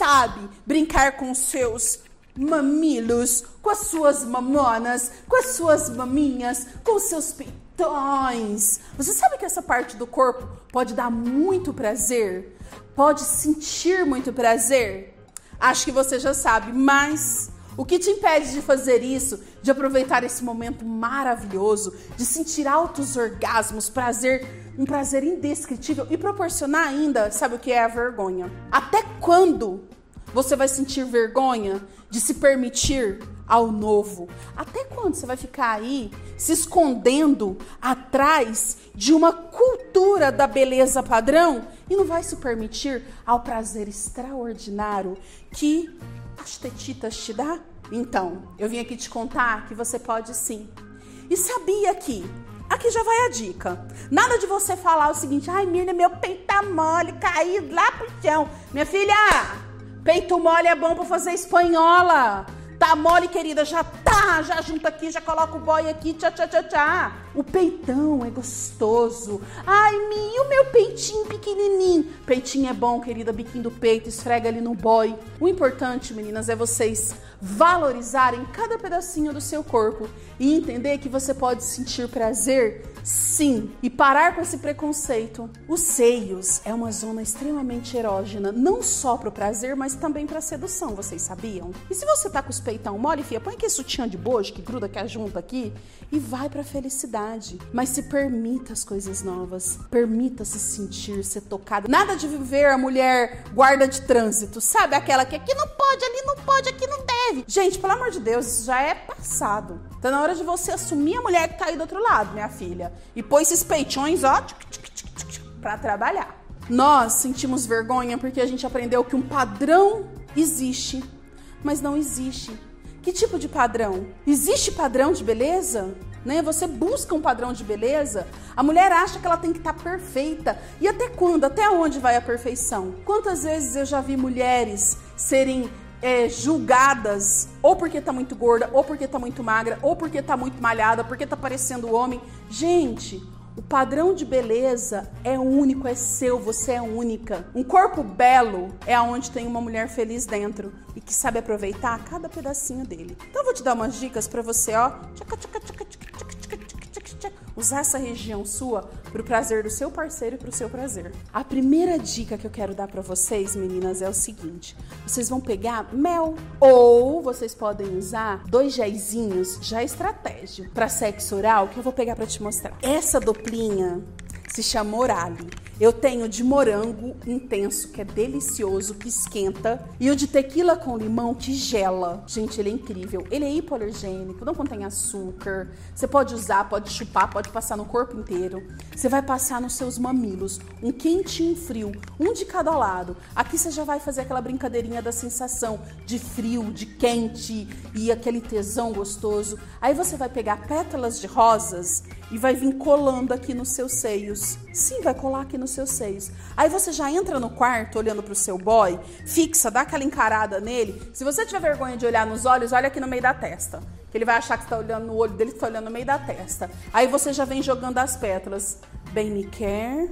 sabe brincar com seus mamilos, com as suas mamonas, com as suas maminhas, com seus peitões. Você sabe que essa parte do corpo pode dar muito prazer? Pode sentir muito prazer? Acho que você já sabe, mas o que te impede de fazer isso, de aproveitar esse momento maravilhoso, de sentir altos orgasmos, prazer, um prazer indescritível e proporcionar ainda, sabe o que é a vergonha? Até quando você vai sentir vergonha de se permitir ao novo? Até quando você vai ficar aí se escondendo atrás de uma cultura da beleza padrão e não vai se permitir ao prazer extraordinário que as tetitas te dá? Então, eu vim aqui te contar que você pode sim. E sabia que Aqui já vai a dica. Nada de você falar o seguinte: ai, Mirna, meu peito tá mole, caído lá pro chão. Minha filha, peito mole é bom pra fazer espanhola. Tá mole, querida, já tá, já junta aqui, já coloca o boy aqui, tchá, tchá, tchá, tchá. O peitão é gostoso. Ai, Mi, o meu peitinho pequenininho. Peitinho é bom, querida, biquinho do peito, esfrega ali no boy. O importante, meninas, é vocês valorizarem cada pedacinho do seu corpo e entender que você pode sentir prazer sim e parar com esse preconceito. Os seios é uma zona extremamente erógena, não só para o prazer, mas também para sedução, vocês sabiam? E se você tá com os peitão mole, fia, põe aquele sutiã de bojo que gruda, que ajunta aqui e vai para felicidade. Mas se permita as coisas novas, permita se sentir, ser tocada. Nada de viver a mulher guarda de trânsito, sabe? Aquela que aqui não pode, ali não pode, aqui não deve Gente, pelo amor de Deus, isso já é passado. Tá na hora de você assumir a mulher que tá aí do outro lado, minha filha. E pôr esses peitões, ó, para trabalhar. Nós sentimos vergonha porque a gente aprendeu que um padrão existe, mas não existe. Que tipo de padrão? Existe padrão de beleza? Né? Você busca um padrão de beleza, a mulher acha que ela tem que estar tá perfeita. E até quando? Até onde vai a perfeição? Quantas vezes eu já vi mulheres serem é, julgadas ou porque tá muito gorda, ou porque tá muito magra, ou porque tá muito malhada, porque tá parecendo homem. Gente, o padrão de beleza é único, é seu, você é única. Um corpo belo é aonde tem uma mulher feliz dentro e que sabe aproveitar cada pedacinho dele. Então eu vou te dar umas dicas para você, ó. Tchaca, tchaca, tchaca, usar essa região sua para o prazer do seu parceiro e para o seu prazer. A primeira dica que eu quero dar para vocês, meninas, é o seguinte: vocês vão pegar mel ou vocês podem usar dois géisinhos já estratégia para sexo oral que eu vou pegar para te mostrar. Essa duplinha se chama Orale. Eu tenho de morango intenso, que é delicioso, que esquenta. E o de tequila com limão, que gela. Gente, ele é incrível. Ele é hipoalergênico, não contém açúcar. Você pode usar, pode chupar, pode passar no corpo inteiro. Você vai passar nos seus mamilos. Um quente e um frio, um de cada lado. Aqui você já vai fazer aquela brincadeirinha da sensação de frio, de quente e aquele tesão gostoso. Aí você vai pegar pétalas de rosas e vai vir colando aqui nos seus seios. Sim, vai colar aqui nos seus seios. Aí você já entra no quarto olhando pro seu boy, fixa, dá aquela encarada nele. Se você tiver vergonha de olhar nos olhos, olha aqui no meio da testa. Que ele vai achar que está olhando no olho dele, que tá olhando no meio da testa. Aí você já vem jogando as pétalas. Bem me quer,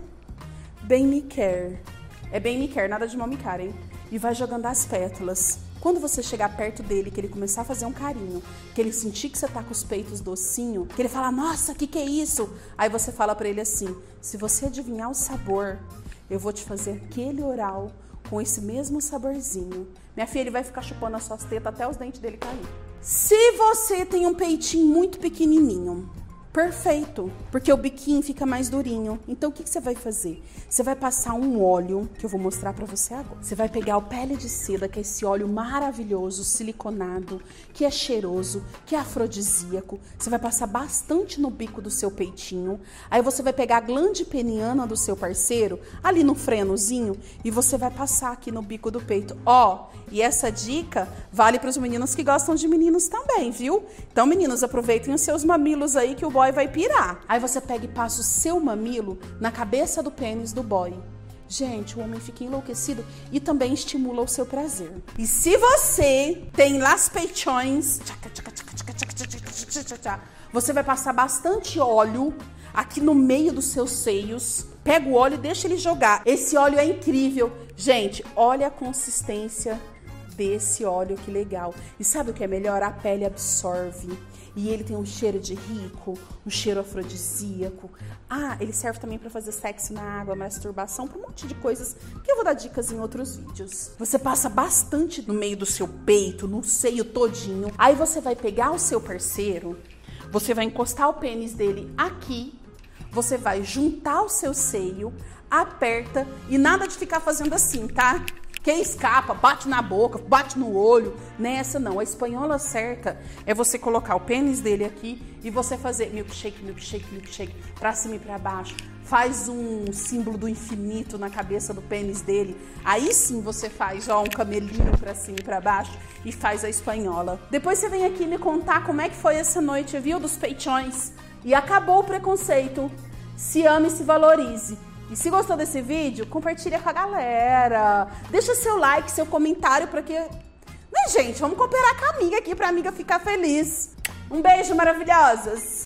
bem me quer. É bem me quer, nada de mal me quer, hein? E vai jogando as pétalas. Quando você chegar perto dele, que ele começar a fazer um carinho, que ele sentir que você tá com os peitos docinho, que ele fala, nossa, que que é isso? Aí você fala para ele assim, se você adivinhar o sabor, eu vou te fazer aquele oral com esse mesmo saborzinho. Minha filha, ele vai ficar chupando as suas tetas até os dentes dele cair. Se você tem um peitinho muito pequenininho, perfeito, porque o biquinho fica mais durinho. Então o que, que você vai fazer? Você vai passar um óleo que eu vou mostrar para você agora. Você vai pegar o pele de seda, que é esse óleo maravilhoso, siliconado, que é cheiroso, que é afrodisíaco. Você vai passar bastante no bico do seu peitinho. Aí você vai pegar a glande peniana do seu parceiro, ali no frenozinho, e você vai passar aqui no bico do peito. Ó, e essa dica vale para os meninos que gostam de meninos também, viu? Então, meninos, aproveitem os seus mamilos aí que o boy vai pirar. Aí você pega e passa o seu mamilo na cabeça do pênis do boy. Gente, o homem fica enlouquecido e também estimula o seu prazer. E se você tem las peichões, você vai passar bastante óleo aqui no meio dos seus seios. Pega o óleo e deixa ele jogar. Esse óleo é incrível. Gente, olha a consistência desse óleo, que legal. E sabe o que é melhor? A pele absorve. E ele tem um cheiro de rico, um cheiro afrodisíaco. Ah, ele serve também para fazer sexo na água, masturbação, para um monte de coisas que eu vou dar dicas em outros vídeos. Você passa bastante no meio do seu peito, no seio todinho. Aí você vai pegar o seu parceiro, você vai encostar o pênis dele aqui, você vai juntar o seu seio, aperta e nada de ficar fazendo assim, tá? Quem escapa, bate na boca, bate no olho. Nessa não. A espanhola certa é você colocar o pênis dele aqui e você fazer milkshake, milkshake, milkshake, pra cima e pra baixo. Faz um símbolo do infinito na cabeça do pênis dele. Aí sim você faz, ó, um camelinho pra cima e pra baixo e faz a espanhola. Depois você vem aqui me contar como é que foi essa noite, viu? Dos peitões. E acabou o preconceito. Se ame e se valorize. E se gostou desse vídeo, compartilha com a galera. Deixa seu like, seu comentário para que... Né, gente? Vamos cooperar com a amiga aqui para a amiga ficar feliz. Um beijo, maravilhosas!